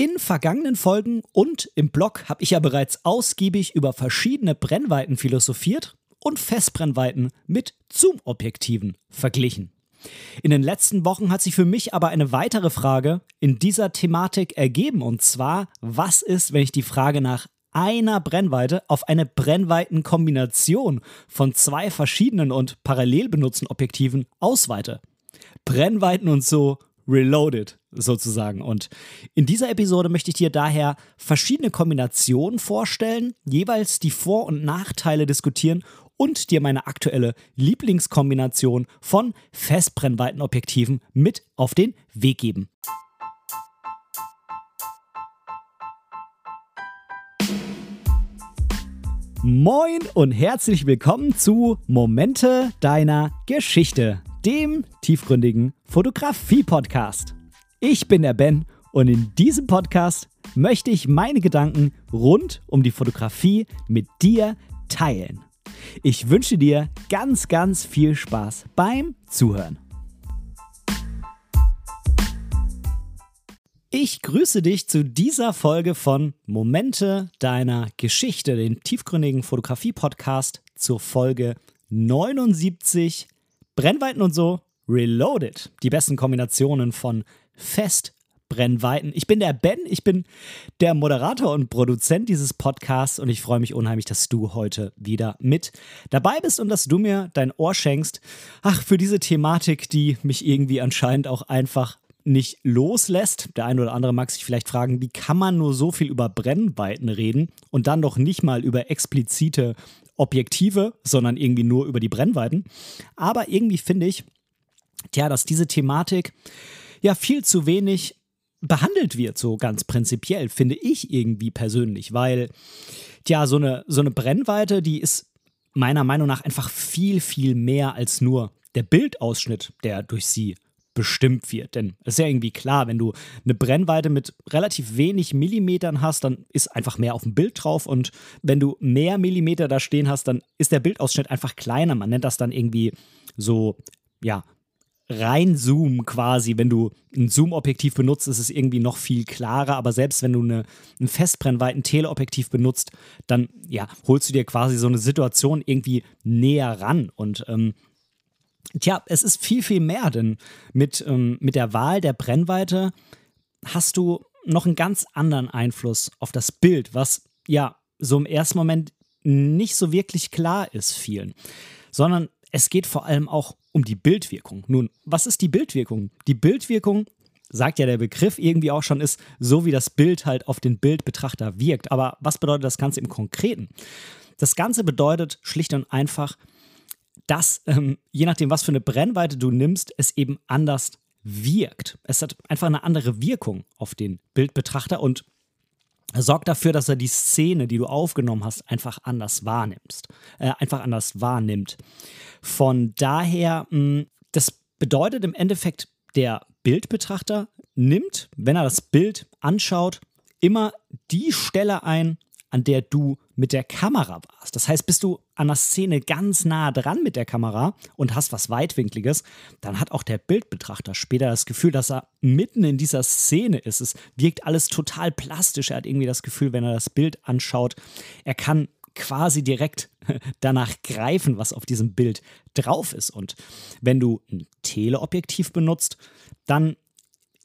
In vergangenen Folgen und im Blog habe ich ja bereits ausgiebig über verschiedene Brennweiten philosophiert und Festbrennweiten mit Zoom-Objektiven verglichen. In den letzten Wochen hat sich für mich aber eine weitere Frage in dieser Thematik ergeben und zwar, was ist, wenn ich die Frage nach einer Brennweite auf eine Brennweitenkombination von zwei verschiedenen und parallel benutzten Objektiven ausweite? Brennweiten und so reloaded sozusagen. Und in dieser Episode möchte ich dir daher verschiedene Kombinationen vorstellen, jeweils die Vor- und Nachteile diskutieren und dir meine aktuelle Lieblingskombination von Festbrennweitenobjektiven mit auf den Weg geben. Moin und herzlich willkommen zu Momente deiner Geschichte, dem tiefgründigen Fotografie-Podcast. Ich bin der Ben und in diesem Podcast möchte ich meine Gedanken rund um die Fotografie mit dir teilen. Ich wünsche dir ganz, ganz viel Spaß beim Zuhören. Ich grüße dich zu dieser Folge von Momente deiner Geschichte, dem tiefgründigen Fotografie-Podcast zur Folge 79 Brennweiten und so Reloaded. Die besten Kombinationen von Fest, Brennweiten. Ich bin der Ben, ich bin der Moderator und Produzent dieses Podcasts und ich freue mich unheimlich, dass du heute wieder mit dabei bist und dass du mir dein Ohr schenkst. Ach, für diese Thematik, die mich irgendwie anscheinend auch einfach nicht loslässt. Der eine oder andere mag sich vielleicht fragen, wie kann man nur so viel über Brennweiten reden und dann doch nicht mal über explizite Objektive, sondern irgendwie nur über die Brennweiten. Aber irgendwie finde ich, tja, dass diese Thematik ja viel zu wenig behandelt wird, so ganz prinzipiell, finde ich irgendwie persönlich, weil, tja, so eine, so eine Brennweite, die ist meiner Meinung nach einfach viel, viel mehr als nur der Bildausschnitt, der durch sie bestimmt wird. Denn es ist ja irgendwie klar, wenn du eine Brennweite mit relativ wenig Millimetern hast, dann ist einfach mehr auf dem Bild drauf. Und wenn du mehr Millimeter da stehen hast, dann ist der Bildausschnitt einfach kleiner. Man nennt das dann irgendwie so, ja, reinzoomen quasi. Wenn du ein Zoom-Objektiv benutzt, ist es irgendwie noch viel klarer. Aber selbst wenn du eine, ein festbrennweiten Teleobjektiv benutzt, dann ja, holst du dir quasi so eine Situation irgendwie näher ran. Und ähm, tja, es ist viel, viel mehr, denn mit, ähm, mit der Wahl der Brennweite hast du noch einen ganz anderen Einfluss auf das Bild, was ja so im ersten Moment nicht so wirklich klar ist vielen, sondern es geht vor allem auch um die Bildwirkung. Nun, was ist die Bildwirkung? Die Bildwirkung, sagt ja der Begriff irgendwie auch schon, ist so, wie das Bild halt auf den Bildbetrachter wirkt. Aber was bedeutet das Ganze im Konkreten? Das Ganze bedeutet schlicht und einfach, dass ähm, je nachdem, was für eine Brennweite du nimmst, es eben anders wirkt. Es hat einfach eine andere Wirkung auf den Bildbetrachter und sorgt dafür, dass er die Szene, die du aufgenommen hast, einfach anders wahrnimmst, äh, einfach anders wahrnimmt. Von daher, mh, hm, das bedeutet im Endeffekt, der Bildbetrachter nimmt, wenn er das Bild anschaut, immer die Stelle ein, an der du mit der Kamera warst. Das heißt, bist du an der Szene ganz nah dran mit der Kamera und hast was Weitwinkliges, dann hat auch der Bildbetrachter später das Gefühl, dass er mitten in dieser Szene ist. Es wirkt alles total plastisch. Er hat irgendwie das Gefühl, wenn er das Bild anschaut, er kann quasi direkt danach greifen, was auf diesem Bild drauf ist. Und wenn du ein Teleobjektiv benutzt, dann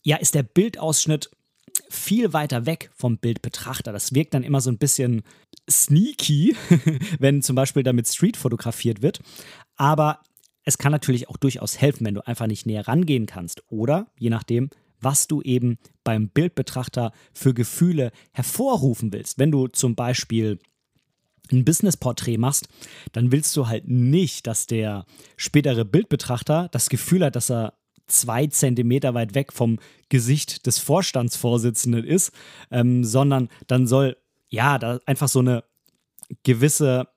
ja, ist der Bildausschnitt viel weiter weg vom Bildbetrachter. Das wirkt dann immer so ein bisschen sneaky, wenn zum Beispiel damit Street fotografiert wird. Aber es kann natürlich auch durchaus helfen, wenn du einfach nicht näher rangehen kannst. Oder je nachdem, was du eben beim Bildbetrachter für Gefühle hervorrufen willst. Wenn du zum Beispiel ein Business-Porträt machst, dann willst du halt nicht, dass der spätere Bildbetrachter das Gefühl hat, dass er zwei Zentimeter weit weg vom Gesicht des Vorstandsvorsitzenden ist, ähm, sondern dann soll ja da einfach so eine gewisse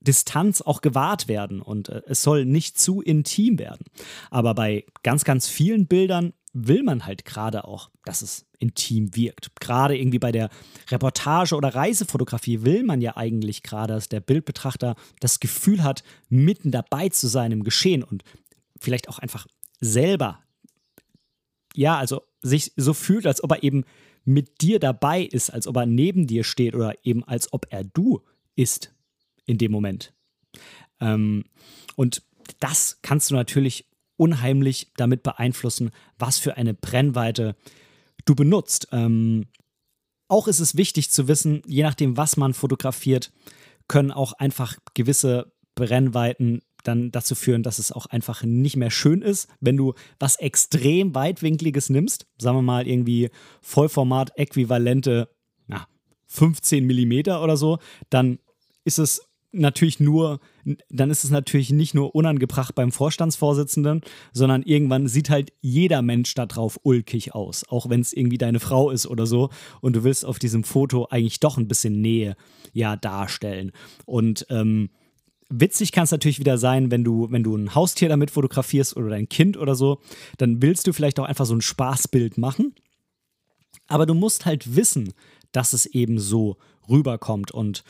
Distanz auch gewahrt werden und äh, es soll nicht zu intim werden. Aber bei ganz, ganz vielen Bildern will man halt gerade auch, dass es intim wirkt. Gerade irgendwie bei der Reportage oder Reisefotografie will man ja eigentlich gerade, dass der Bildbetrachter das Gefühl hat, mitten dabei zu sein im Geschehen und vielleicht auch einfach selber, ja, also sich so fühlt, als ob er eben mit dir dabei ist, als ob er neben dir steht oder eben als ob er du ist in dem Moment. Ähm, und das kannst du natürlich unheimlich damit beeinflussen, was für eine Brennweite du benutzt. Ähm, auch ist es wichtig zu wissen, je nachdem, was man fotografiert, können auch einfach gewisse Brennweiten dann dazu führen, dass es auch einfach nicht mehr schön ist, wenn du was extrem weitwinkliges nimmst, sagen wir mal irgendwie Vollformat-äquivalente ja, 15 Millimeter oder so, dann ist es natürlich nur, dann ist es natürlich nicht nur unangebracht beim Vorstandsvorsitzenden, sondern irgendwann sieht halt jeder Mensch da drauf ulkig aus, auch wenn es irgendwie deine Frau ist oder so. Und du willst auf diesem Foto eigentlich doch ein bisschen Nähe ja darstellen. Und ähm, Witzig kann es natürlich wieder sein, wenn du, wenn du ein Haustier damit fotografierst oder dein Kind oder so, dann willst du vielleicht auch einfach so ein Spaßbild machen. Aber du musst halt wissen, dass es eben so rüberkommt. Und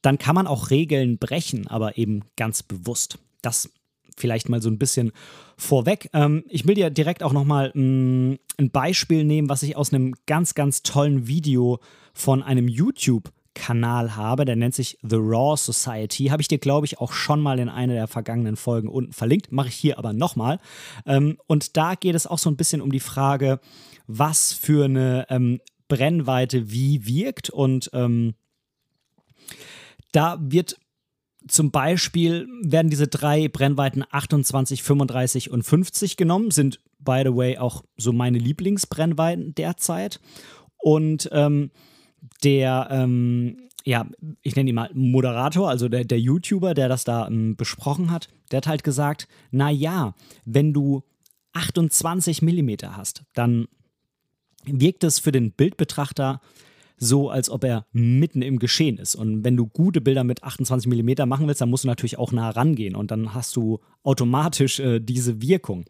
dann kann man auch Regeln brechen, aber eben ganz bewusst. Das vielleicht mal so ein bisschen vorweg. Ähm, ich will dir direkt auch nochmal ein Beispiel nehmen, was ich aus einem ganz, ganz tollen Video von einem YouTube- Kanal habe, der nennt sich The Raw Society. Habe ich dir, glaube ich, auch schon mal in einer der vergangenen Folgen unten verlinkt. Mache ich hier aber nochmal. Ähm, und da geht es auch so ein bisschen um die Frage, was für eine ähm, Brennweite wie wirkt. Und ähm, da wird zum Beispiel werden diese drei Brennweiten 28, 35 und 50 genommen, sind by the way auch so meine Lieblingsbrennweiten derzeit. Und ähm, der, ähm, ja, ich nenne ihn mal Moderator, also der, der YouTuber, der das da ähm, besprochen hat, der hat halt gesagt, na ja, wenn du 28 Millimeter hast, dann wirkt es für den Bildbetrachter so, als ob er mitten im Geschehen ist. Und wenn du gute Bilder mit 28 mm machen willst, dann musst du natürlich auch nah rangehen und dann hast du automatisch äh, diese Wirkung.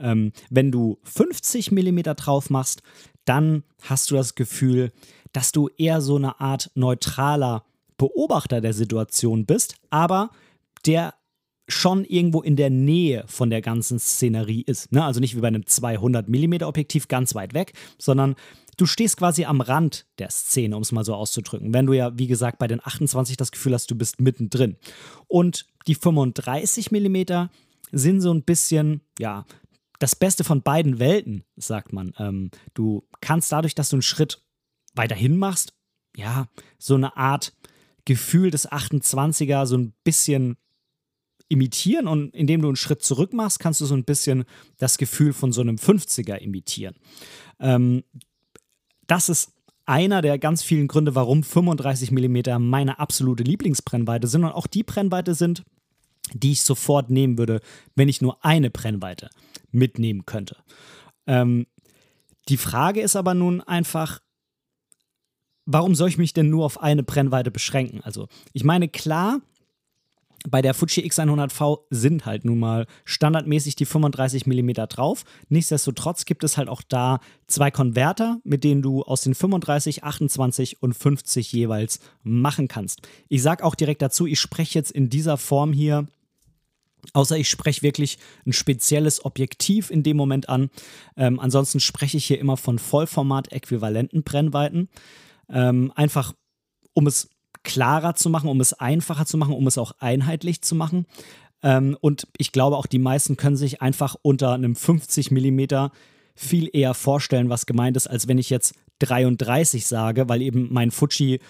Ähm, wenn du 50 mm drauf machst, dann hast du das Gefühl, dass du eher so eine Art neutraler Beobachter der Situation bist, aber der schon irgendwo in der Nähe von der ganzen Szenerie ist. Ne? Also nicht wie bei einem 200 mm Objektiv ganz weit weg, sondern du stehst quasi am Rand der Szene, um es mal so auszudrücken. Wenn du ja, wie gesagt, bei den 28 das Gefühl hast, du bist mittendrin. Und die 35 mm sind so ein bisschen, ja, das Beste von beiden Welten, sagt man. Ähm, du kannst dadurch, dass du einen Schritt weiterhin machst, ja, so eine Art Gefühl des 28er so ein bisschen imitieren und indem du einen Schritt zurück machst, kannst du so ein bisschen das Gefühl von so einem 50er imitieren. Ähm, das ist einer der ganz vielen Gründe, warum 35 mm meine absolute Lieblingsbrennweite sind und auch die Brennweite sind, die ich sofort nehmen würde, wenn ich nur eine Brennweite mitnehmen könnte. Ähm, die Frage ist aber nun einfach, warum soll ich mich denn nur auf eine Brennweite beschränken? Also, ich meine, klar, bei der Fuji X100V sind halt nun mal standardmäßig die 35 mm drauf. Nichtsdestotrotz gibt es halt auch da zwei Konverter, mit denen du aus den 35, 28 und 50 jeweils machen kannst. Ich sage auch direkt dazu, ich spreche jetzt in dieser Form hier Außer ich spreche wirklich ein spezielles Objektiv in dem Moment an. Ähm, ansonsten spreche ich hier immer von Vollformat-äquivalenten Brennweiten. Ähm, einfach, um es klarer zu machen, um es einfacher zu machen, um es auch einheitlich zu machen. Ähm, und ich glaube auch, die meisten können sich einfach unter einem 50 mm viel eher vorstellen, was gemeint ist, als wenn ich jetzt 33 sage, weil eben mein Fuji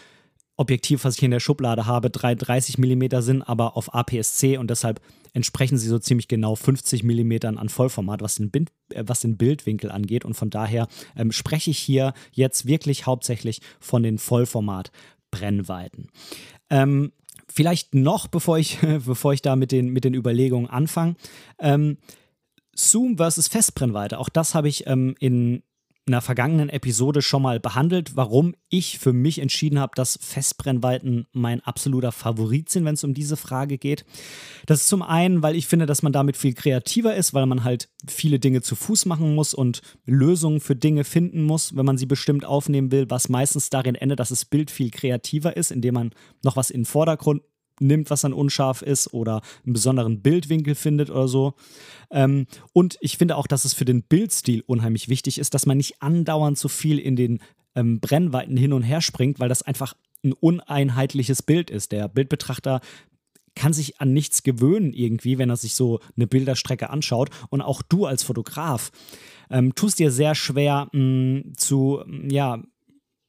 Objektiv, was ich in der Schublade habe, 33 mm sind, aber auf APS-C und deshalb entsprechen sie so ziemlich genau 50 mm an Vollformat, was den, Bild, äh, was den Bildwinkel angeht. Und von daher ähm, spreche ich hier jetzt wirklich hauptsächlich von den Vollformat Brennweiten. Ähm, vielleicht noch, bevor ich, bevor ich da mit den, mit den Überlegungen anfange. Ähm, Zoom versus Festbrennweite. Auch das habe ich ähm, in einer vergangenen Episode schon mal behandelt, warum ich für mich entschieden habe, dass Festbrennweiten mein absoluter Favorit sind, wenn es um diese Frage geht. Das ist zum einen, weil ich finde, dass man damit viel kreativer ist, weil man halt viele Dinge zu Fuß machen muss und Lösungen für Dinge finden muss, wenn man sie bestimmt aufnehmen will, was meistens darin endet, dass das Bild viel kreativer ist, indem man noch was in den Vordergrund nimmt, was dann unscharf ist oder einen besonderen Bildwinkel findet oder so. Ähm, und ich finde auch, dass es für den Bildstil unheimlich wichtig ist, dass man nicht andauernd so viel in den ähm, Brennweiten hin und her springt, weil das einfach ein uneinheitliches Bild ist. Der Bildbetrachter kann sich an nichts gewöhnen irgendwie, wenn er sich so eine Bilderstrecke anschaut. Und auch du als Fotograf ähm, tust dir sehr schwer mh, mm, zu, ja,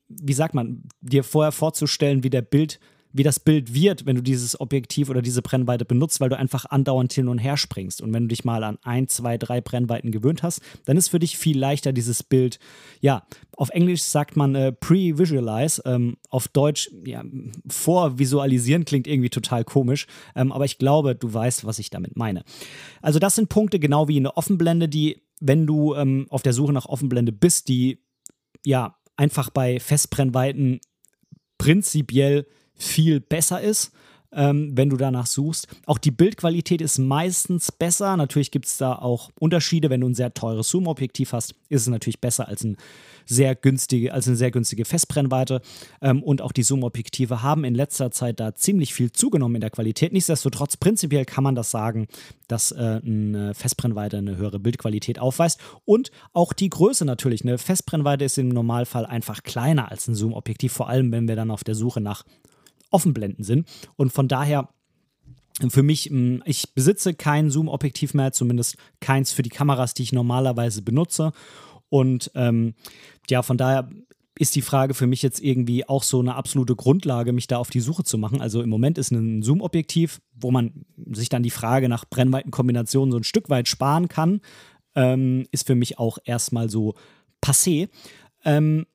wie sagt man, dir vorher vorzustellen, wie der Bild wie das Bild wird, wenn du dieses Objektiv oder diese Brennweite benutzt, weil du einfach andauernd hin und her springst. Und wenn du dich mal an ein, zwei, drei Brennweiten gewöhnt hast, dann ist für dich viel leichter dieses Bild, ja, auf Englisch sagt man äh, pre-visualize, ähm, auf Deutsch, ja, vorvisualisieren klingt irgendwie total komisch, ähm, aber ich glaube, du weißt, was ich damit meine. Also das sind Punkte, genau wie eine Offenblende, die, wenn du ähm, auf der Suche nach Offenblende bist, die ja einfach bei Festbrennweiten prinzipiell viel besser ist, ähm, wenn du danach suchst. Auch die Bildqualität ist meistens besser. Natürlich gibt es da auch Unterschiede. Wenn du ein sehr teures Zoom-Objektiv hast, ist es natürlich besser als, ein sehr günstige, als eine sehr günstige Festbrennweite. Ähm, und auch die Zoom-Objektive haben in letzter Zeit da ziemlich viel zugenommen in der Qualität. Nichtsdestotrotz, prinzipiell kann man das sagen, dass äh, eine Festbrennweite eine höhere Bildqualität aufweist. Und auch die Größe natürlich. Eine Festbrennweite ist im Normalfall einfach kleiner als ein Zoom-Objektiv, vor allem wenn wir dann auf der Suche nach Offenblenden sind. Und von daher für mich, ich besitze kein Zoom-Objektiv mehr, zumindest keins für die Kameras, die ich normalerweise benutze. Und ähm, ja, von daher ist die Frage für mich jetzt irgendwie auch so eine absolute Grundlage, mich da auf die Suche zu machen. Also im Moment ist ein Zoom-Objektiv, wo man sich dann die Frage nach Brennweitenkombinationen so ein Stück weit sparen kann, ähm, ist für mich auch erstmal so passé. Ähm,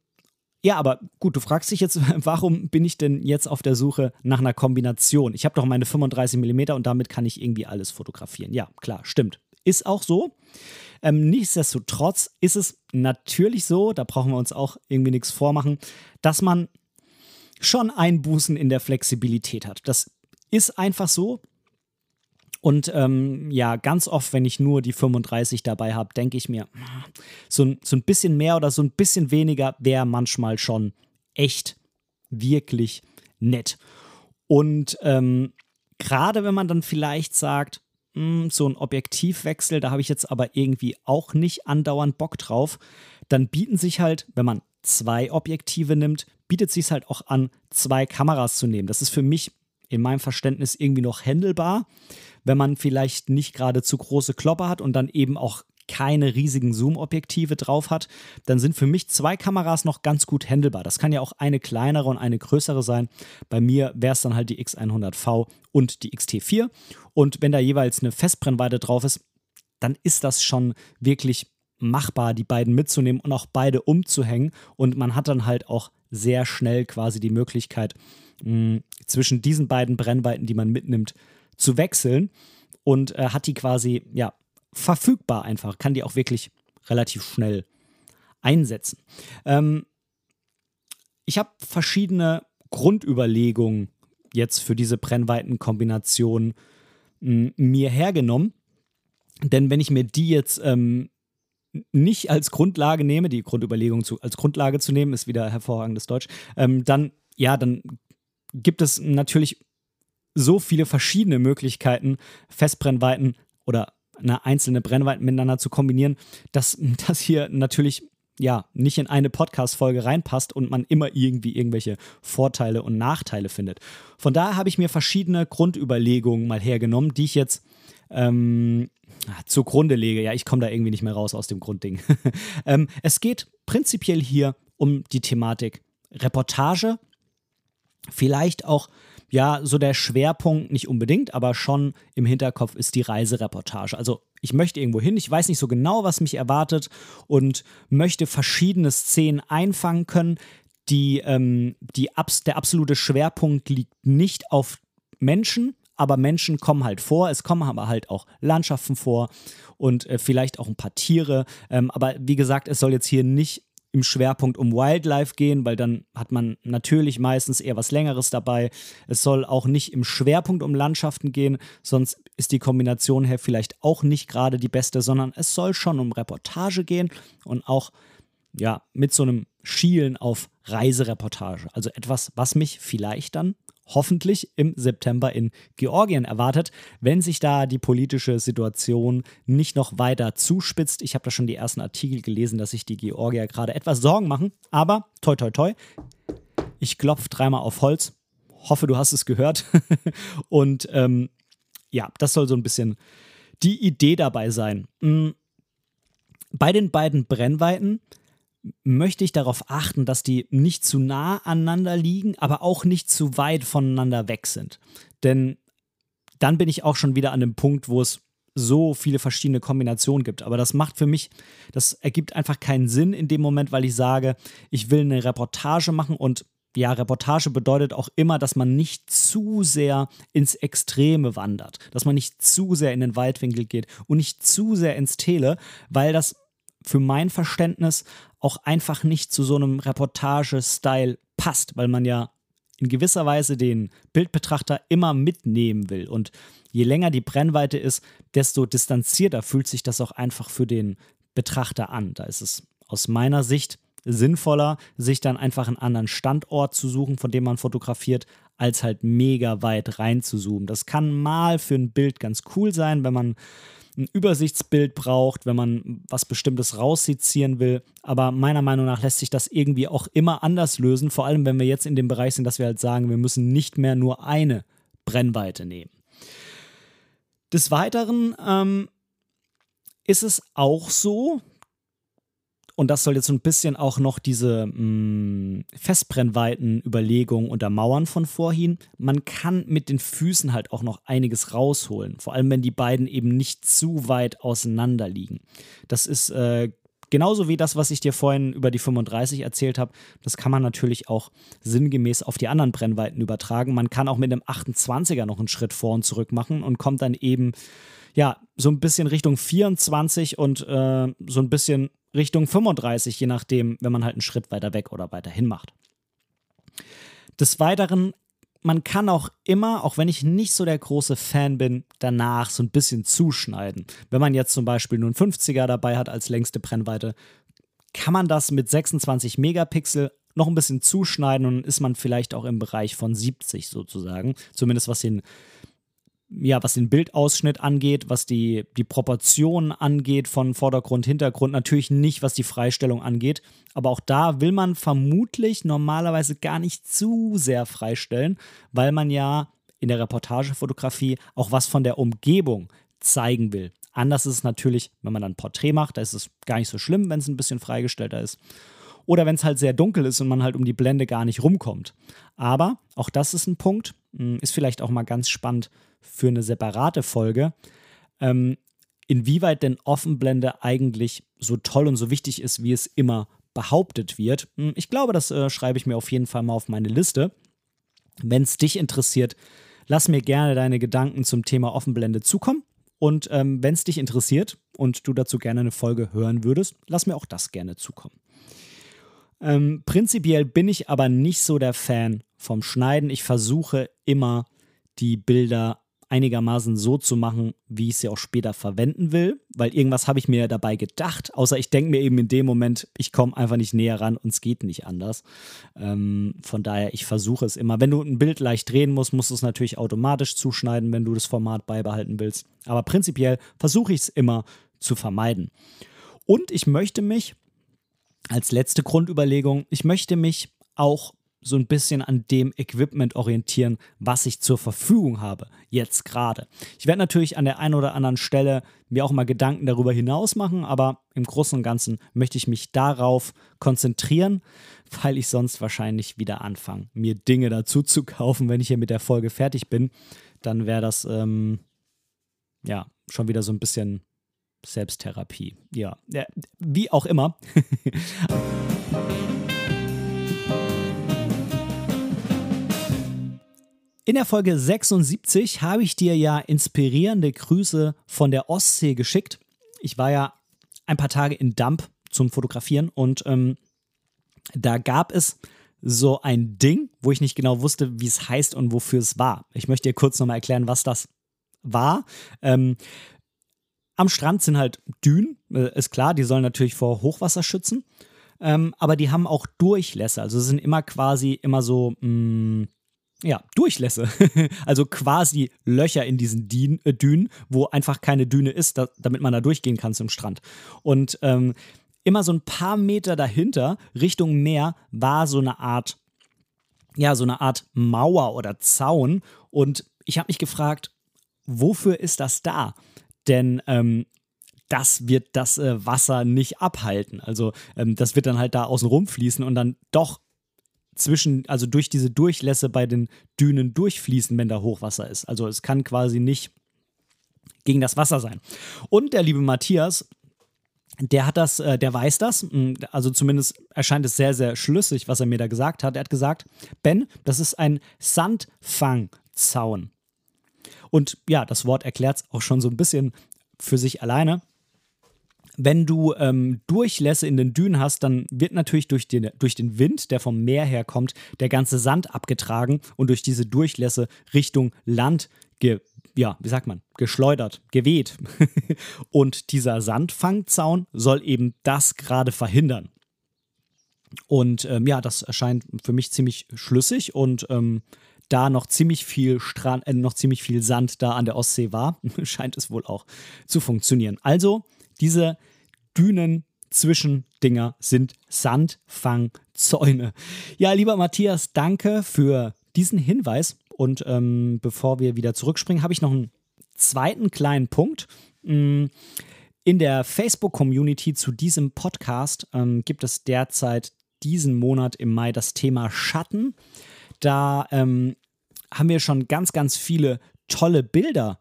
ja, aber gut, du fragst dich jetzt, warum bin ich denn jetzt auf der Suche nach einer Kombination? Ich habe doch meine 35 mm und damit kann ich irgendwie alles fotografieren. Ja, klar, stimmt. Ist auch so. Ähm, nichtsdestotrotz ist es natürlich so, da brauchen wir uns auch irgendwie nichts vormachen, dass man schon Einbußen in der Flexibilität hat. Das ist einfach so. Und ähm, ja, ganz oft, wenn ich nur die 35 dabei habe, denke ich mir, so ein, so ein bisschen mehr oder so ein bisschen weniger wäre manchmal schon echt wirklich nett. Und ähm, gerade wenn man dann vielleicht sagt, mh, hm, so ein Objektivwechsel, da habe ich jetzt aber irgendwie auch nicht andauernd Bock drauf, dann bieten sich halt, wenn man zwei Objektive nimmt, bietet sich halt auch an, zwei Kameras zu nehmen. Das ist für mich in meinem Verständnis irgendwie noch händelbar wenn man vielleicht nicht gerade zu große Klopper hat und dann eben auch keine riesigen Zoom-Objektive drauf hat, dann sind für mich zwei Kameras noch ganz gut handelbar. Das kann ja auch eine kleinere und eine größere sein. Bei mir wäre es dann halt die X100V und die XT4. Und wenn da jeweils eine Festbrennweite drauf ist, dann ist das schon wirklich machbar, die beiden mitzunehmen und auch beide umzuhängen. Und man hat dann halt auch sehr schnell quasi die Möglichkeit, mh, zwischen diesen beiden Brennweiten, die man mitnimmt, zu wechseln und äh, hat die quasi, ja, verfügbar einfach, kann die auch wirklich relativ schnell einsetzen. Ähm, ich habe verschiedene Grundüberlegungen jetzt für diese Brennweitenkombination mir hergenommen. Denn wenn ich mir die jetzt ähm, nicht als Grundlage nehme, die Grundüberlegung zu, als Grundlage zu nehmen, ist wieder hervorragendes Deutsch, ähm, dann, ja, dann gibt es natürlich so viele verschiedene Möglichkeiten, Festbrennweiten oder eine einzelne Brennweite miteinander zu kombinieren, dass das hier natürlich ja nicht in eine Podcast-Folge reinpasst und man immer irgendwie irgendwelche Vorteile und Nachteile findet. Von daher habe ich mir verschiedene Grundüberlegungen mal hergenommen, die ich jetzt ähm, zugrunde lege. Ja, ich komme da irgendwie nicht mehr raus aus dem Grundding. ähm, es geht prinzipiell hier um die Thematik Reportage, vielleicht auch ja, so der Schwerpunkt nicht unbedingt, aber schon im Hinterkopf ist die Reisereportage. Also ich möchte irgendwo hin, ich weiß nicht so genau, was mich erwartet und möchte verschiedene Szenen einfangen können. Die, ähm, die der absolute Schwerpunkt liegt nicht auf Menschen, aber Menschen kommen halt vor. Es kommen aber halt auch Landschaften vor und äh, vielleicht auch ein paar Tiere. Ähm, aber wie gesagt, es soll jetzt hier nicht im Schwerpunkt um Wildlife gehen, weil dann hat man natürlich meistens eher was Längeres dabei. Es soll auch nicht im Schwerpunkt um Landschaften gehen, sonst ist die Kombination her vielleicht auch nicht gerade die beste, sondern es soll schon um Reportage gehen und auch ja mit so einem Schielen auf Reisereportage. Also etwas, was mich vielleicht dann hoffentlich im September in Georgien erwartet, wenn sich da die politische Situation nicht noch weiter zuspitzt. Ich habe da schon die ersten Artikel gelesen, dass sich die Georgier gerade etwas Sorgen machen, aber toi toi toi. Ich klopfe dreimal auf Holz. Hoffe, du hast es gehört. Und ähm, ja, das soll so ein bisschen die Idee dabei sein. Mm, bei den beiden Brennweiten möchte ich darauf achten, dass die nicht zu nah aneinander liegen, aber auch nicht zu weit voneinander weg sind. Denn dann bin ich auch schon wieder an dem Punkt, wo es so viele verschiedene Kombinationen gibt. Aber das macht für mich, das ergibt einfach keinen Sinn in dem Moment, weil ich sage, ich will eine Reportage machen und ja, Reportage bedeutet auch immer, dass man nicht zu sehr ins Extreme wandert, dass man nicht zu sehr in den Weitwinkel geht und nicht zu sehr ins Tele, weil das für mein Verständnis auch einfach nicht zu so einem Reportage-Style passt, weil man ja in gewisser Weise den Bildbetrachter immer mitnehmen will. Und je länger die Brennweite ist, desto distanzierter fühlt sich das auch einfach für den Betrachter an. Da ist es aus meiner Sicht sinnvoller, sich dann einfach einen anderen Standort zu suchen, von dem man fotografiert, als halt mega weit rein zu zoomen. Das kann mal für ein Bild ganz cool sein, wenn man ein Übersichtsbild braucht, wenn man was Bestimmtes raussezieren will. Aber meiner Meinung nach lässt sich das irgendwie auch immer anders lösen, vor allem wenn wir jetzt in dem Bereich sind, dass wir halt sagen, wir müssen nicht mehr nur eine Brennweite nehmen. Des Weiteren ähm, ist es auch so, und das soll jetzt so ein bisschen auch noch diese mh, mm, Festbrennweiten-Überlegung untermauern von vorhin. Man kann mit den Füßen halt auch noch einiges rausholen, vor allem wenn die beiden eben nicht zu weit auseinander liegen. Das ist äh, genauso wie das, was ich dir vorhin über die 35 erzählt habe. Das kann man natürlich auch sinngemäß auf die anderen Brennweiten übertragen. Man kann auch mit einem 28er noch einen Schritt vor und zurück machen und kommt dann eben ja, so ein bisschen Richtung 24 und äh, so ein bisschen Richtung 35, je nachdem, wenn man halt einen Schritt weiter weg oder weiter hin macht. Des Weiteren, man kann auch immer, auch wenn ich nicht so der große Fan bin, danach so ein bisschen zuschneiden. Wenn man jetzt zum Beispiel nur einen 50er dabei hat als längste Brennweite, kann man das mit 26 Megapixel noch ein bisschen zuschneiden und ist man vielleicht auch im Bereich von 70 sozusagen. Zumindest was den ja, was den Bildausschnitt angeht, was die, die Proportionen angeht von Vordergrund, Hintergrund, natürlich nicht, was die Freistellung angeht. Aber auch da will man vermutlich normalerweise gar nicht zu sehr freistellen, weil man ja in der Reportagefotografie auch was von der Umgebung zeigen will. Anders ist es natürlich, wenn man dann ein Porträt macht, da ist es gar nicht so schlimm, wenn es ein bisschen freigestellter ist. Oder wenn es halt sehr dunkel ist und man halt um die Blende gar nicht rumkommt. Aber auch das ist ein Punkt, hm, ist vielleicht auch mal ganz spannend für eine separate Folge, ähm, inwieweit denn Offenblende eigentlich so toll und so wichtig ist, wie es immer behauptet wird. Hm, ich glaube, das äh, schreibe ich mir auf jeden Fall mal auf meine Liste. Wenn es dich interessiert, lass mir gerne deine Gedanken zum Thema Offenblende zukommen. Und ähm, wenn es dich interessiert und du dazu gerne eine Folge hören würdest, lass mir auch das gerne zukommen. Ähm, prinzipiell bin ich aber nicht so der Fan vom Schneiden. Ich versuche immer, die Bilder einigermaßen so zu machen, wie ich sie auch später verwenden will, weil irgendwas habe ich mir dabei gedacht, außer ich denke mir eben in dem Moment, ich komme einfach nicht näher ran und es geht nicht anders. Ähm, von daher, ich versuche es immer. Wenn du ein Bild leicht drehen musst, musst du es natürlich automatisch zuschneiden, wenn du das Format beibehalten willst. Aber prinzipiell versuche ich es immer zu vermeiden. Und ich möchte mich, als letzte Grundüberlegung, ich möchte mich auch so ein bisschen an dem Equipment orientieren, was ich zur Verfügung habe, jetzt gerade. Ich werde natürlich an der einen oder anderen Stelle mir auch mal Gedanken darüber hinaus machen, aber im Großen und Ganzen möchte ich mich darauf konzentrieren, weil ich sonst wahrscheinlich wieder anfange, mir Dinge dazu zu kaufen, wenn ich hier mit der Folge fertig bin. Dann wäre das ähm, ja schon wieder so ein bisschen Selbsttherapie. Ja, ja wie auch immer. In der Folge 76 habe ich dir ja inspirierende Grüße von der Ostsee geschickt. Ich war ja ein paar Tage in Dump zum Fotografieren und ähm, da gab es so ein Ding, wo ich nicht genau wusste, wie es heißt und wofür es war. Ich möchte dir kurz nochmal erklären, was das war. Ähm, am Strand sind halt Dünen, äh, ist klar, die sollen natürlich vor Hochwasser schützen, ähm, aber die haben auch Durchlässe, also sind immer quasi immer so mh, mm, ja, Durchlässe, also quasi Löcher in diesen Dien, äh, Dünen, wo einfach keine Düne ist, da, damit man da durchgehen kann zum Strand. Und ähm, immer so ein paar Meter dahinter, Richtung Meer, war so eine Art, ja, so eine Art Mauer oder Zaun. Und ich habe mich gefragt, wofür ist das da? Denn ähm, das wird das äh, Wasser nicht abhalten. Also ähm, das wird dann halt da außen rumfließen und dann doch zwischen, also durch diese Durchlässe bei den Dünen durchfließen, wenn da Hochwasser ist. Also es kann quasi nicht gegen das Wasser sein. Und der liebe Matthias, der hat das, äh, der weiß das, hm, also zumindest erscheint es sehr, sehr schlüssig, was er mir da gesagt hat. Er hat gesagt, Ben, das ist ein Sandfangzaun. Und ja, das Wort erklärt es auch schon so ein bisschen für sich alleine wenn du ähm, Durchlässe in den Dünen hast, dann wird natürlich durch den, durch den Wind, der vom Meer herkommt, der ganze Sand abgetragen und durch diese Durchlässe Richtung Land ge ja, wie sagt man, geschleudert, geweht. und dieser Sandfangzaun soll eben das gerade verhindern. Und ähm, ja, das erscheint für mich ziemlich schlüssig und ähm, da noch ziemlich viel Strand, äh, noch ziemlich viel Sand da an der Ostsee war, scheint es wohl auch zu funktionieren. Also diese Dünen Zwischendinger sind Sandfangzäune. Ja, lieber Matthias, danke für diesen Hinweis. Und ähm, bevor wir wieder zurückspringen, habe ich noch einen zweiten kleinen Punkt. Mm, in der Facebook-Community zu diesem Podcast ähm, gibt es derzeit diesen Monat im Mai das Thema Schatten. Da ähm, haben wir schon ganz, ganz viele tolle Bilder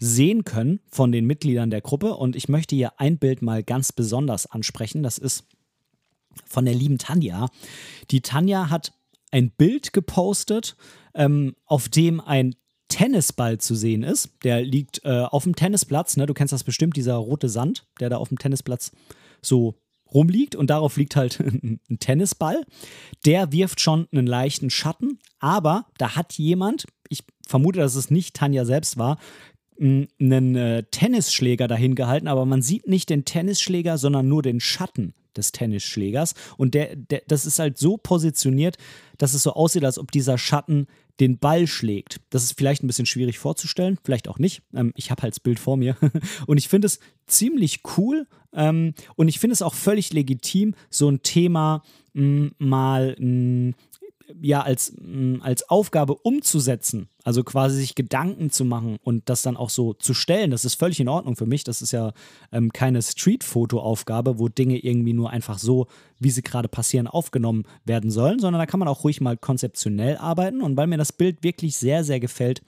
sehen können von den Mitgliedern der Gruppe. Und ich möchte hier ein Bild mal ganz besonders ansprechen. Das ist von der lieben Tanja. Die Tanja hat ein Bild gepostet, ähm, auf dem ein Tennisball zu sehen ist. Der liegt äh, auf dem Tennisplatz. Ne? Du kennst das bestimmt, dieser rote Sand, der da auf dem Tennisplatz so rumliegt und darauf liegt halt ein Tennisball. Der wirft schon einen leichten Schatten, aber da hat jemand, ich vermute, dass es nicht Tanja selbst war, einen äh, Tennisschläger dahin gehalten, aber man sieht nicht den Tennisschläger, sondern nur den Schatten des Tennisschlägers. Und der, der, das ist halt so positioniert, dass es so aussieht, als ob dieser Schatten den Ball schlägt. Das ist vielleicht ein bisschen schwierig vorzustellen, vielleicht auch nicht. Ähm, ich habe halt das Bild vor mir. und ich finde es ziemlich cool. Ähm, und ich finde es auch völlig legitim, so ein Thema mh, mal mh, ja als, mm, als Aufgabe umzusetzen, also quasi sich Gedanken zu machen und das dann auch so zu stellen, das ist völlig in Ordnung für mich. Das ist ja ähm, keine Street-Foto-Aufgabe, wo Dinge irgendwie nur einfach so, wie sie gerade passieren, aufgenommen werden sollen, sondern da kann man auch ruhig mal konzeptionell arbeiten. Und weil mir das Bild wirklich sehr, sehr gefällt,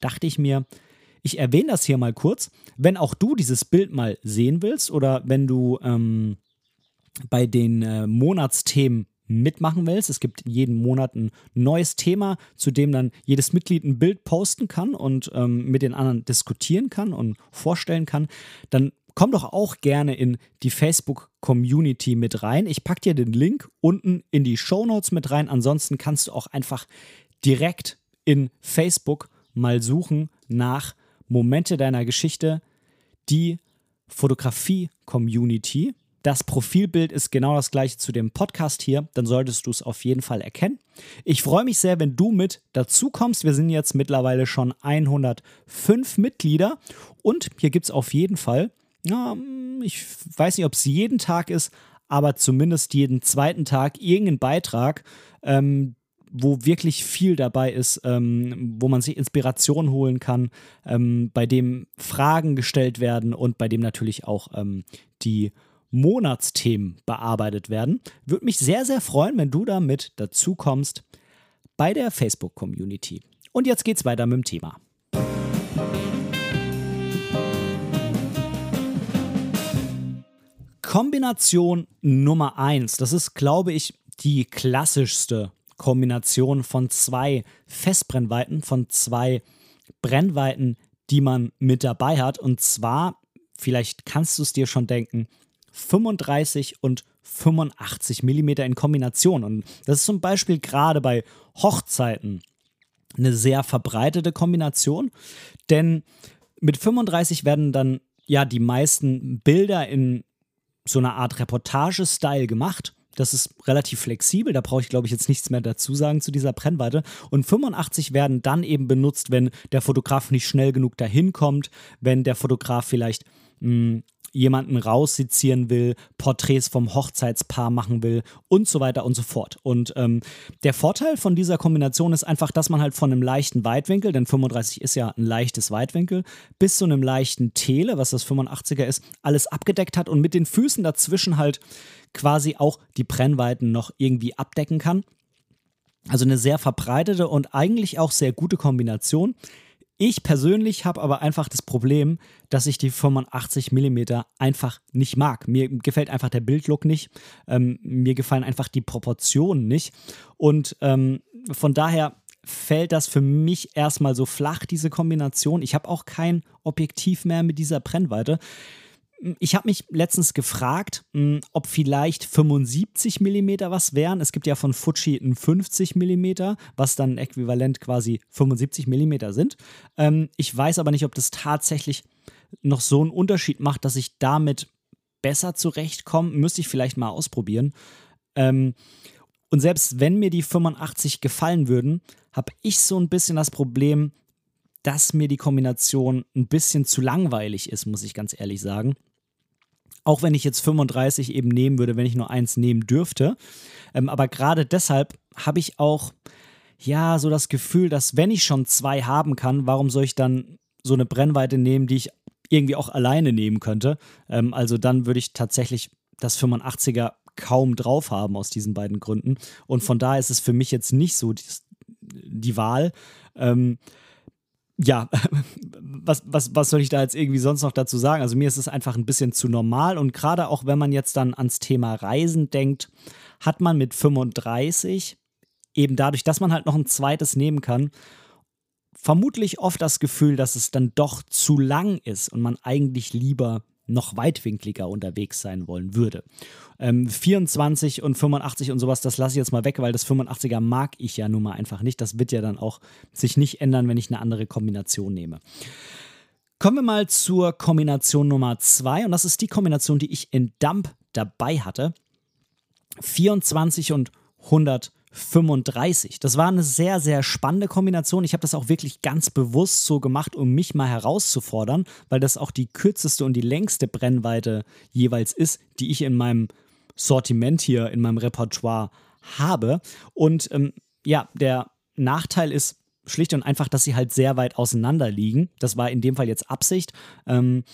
dachte ich mir, ich erwähne das hier mal kurz. Wenn auch du dieses Bild mal sehen willst oder wenn du ähm, bei den äh, Monatsthemen mitmachen willst. Es gibt jeden Monat ein neues Thema, zu dem dann jedes Mitglied ein Bild posten kann und ähm, mit den anderen diskutieren kann und vorstellen kann. Dann komm doch auch gerne in die Facebook-Community mit rein. Ich packe dir den Link unten in die Show Notes mit rein. Ansonsten kannst du auch einfach direkt in Facebook mal suchen nach Momente deiner Geschichte, die Fotografie-Community das Profilbild ist genau das gleiche zu dem Podcast hier, dann solltest du es auf jeden Fall erkennen. Ich freue mich sehr, wenn du mit dazu kommst. Wir sind jetzt mittlerweile schon 105 Mitglieder und hier gibt es auf jeden Fall, ich weiß nicht, ob es jeden Tag ist, aber zumindest jeden zweiten Tag irgendeinen Beitrag, ähm, wo wirklich viel dabei ist, ähm, wo man sich Inspiration holen kann, ähm, bei dem Fragen gestellt werden und bei dem natürlich auch ähm, die Monatsthemen bearbeitet werden. Würde mich sehr, sehr freuen, wenn du da mit dazu kommst bei der Facebook-Community. Und jetzt geht's weiter mit dem Thema. Kombination Nummer 1. Das ist, glaube ich, die klassischste Kombination von zwei Festbrennweiten, von zwei Brennweiten, die man mit dabei hat. Und zwar, vielleicht kannst du es dir schon denken, 35 und 85 mm in Kombination. Und das ist zum Beispiel gerade bei Hochzeiten eine sehr verbreitete Kombination, denn mit 35 werden dann ja die meisten Bilder in so einer Art Reportage-Style gemacht. Das ist relativ flexibel, da brauche ich, glaube ich, jetzt nichts mehr dazu sagen zu dieser Brennweite. Und 85 werden dann eben benutzt, wenn der Fotograf nicht schnell genug dahin kommt, wenn der Fotograf vielleicht mh, hm, jemanden raussezieren will, Porträts vom Hochzeitspaar machen will und so weiter und so fort. Und ähm, der Vorteil von dieser Kombination ist einfach, dass man halt von einem leichten Weitwinkel, denn 35 ist ja ein leichtes Weitwinkel, bis zu einem leichten Tele, was das 85er ist, alles abgedeckt hat und mit den Füßen dazwischen halt quasi auch die Brennweiten noch irgendwie abdecken kann. Also eine sehr verbreitete und eigentlich auch sehr gute Kombination. Ich persönlich habe aber einfach das Problem, dass ich die 85 mm einfach nicht mag. Mir gefällt einfach der Bildlook nicht. Ähm, mir gefallen einfach die Proportionen nicht. Und ähm, von daher fällt das für mich erstmal so flach, diese Kombination. Ich habe auch kein Objektiv mehr mit dieser Brennweite. Ich habe mich letztens gefragt, ob vielleicht 75 mm was wären. Es gibt ja von Fuji ein 50 mm, was dann äquivalent quasi 75 mm sind. Ähm, ich weiß aber nicht, ob das tatsächlich noch so einen Unterschied macht, dass ich damit besser zurechtkomme. Müsste ich vielleicht mal ausprobieren. Ähm, und selbst wenn mir die 85 gefallen würden, habe ich so ein bisschen das Problem, dass mir die Kombination ein bisschen zu langweilig ist, muss ich ganz ehrlich sagen. Auch wenn ich jetzt 35 eben nehmen würde, wenn ich nur eins nehmen dürfte. Ähm, aber gerade deshalb habe ich auch, ja, so das Gefühl, dass wenn ich schon zwei haben kann, warum soll ich dann so eine Brennweite nehmen, die ich irgendwie auch alleine nehmen könnte? Ähm, also dann würde ich tatsächlich das 85er kaum drauf haben aus diesen beiden Gründen. Und von daher ist es für mich jetzt nicht so die, die Wahl. Ähm, ja, was, was, was soll ich da jetzt irgendwie sonst noch dazu sagen? Also mir ist es einfach ein bisschen zu normal und gerade auch wenn man jetzt dann ans Thema Reisen denkt, hat man mit 35 eben dadurch, dass man halt noch ein zweites nehmen kann, vermutlich oft das Gefühl, dass es dann doch zu lang ist und man eigentlich lieber noch weitwinkliger unterwegs sein wollen würde. Ähm, 24 und 85 und sowas, das lasse ich jetzt mal weg, weil das 85er mag ich ja nun mal einfach nicht. Das wird ja dann auch sich nicht ändern, wenn ich eine andere Kombination nehme. Kommen wir mal zur Kombination Nummer 2 und das ist die Kombination, die ich in Dump dabei hatte. 24 und 100 35. Das war eine sehr, sehr spannende Kombination. Ich habe das auch wirklich ganz bewusst so gemacht, um mich mal herauszufordern, weil das auch die kürzeste und die längste Brennweite jeweils ist, die ich in meinem Sortiment hier, in meinem Repertoire habe. Und ähm, ja, der Nachteil ist schlicht und einfach, dass sie halt sehr weit auseinander liegen. Das war in dem Fall jetzt Absicht. Ähm,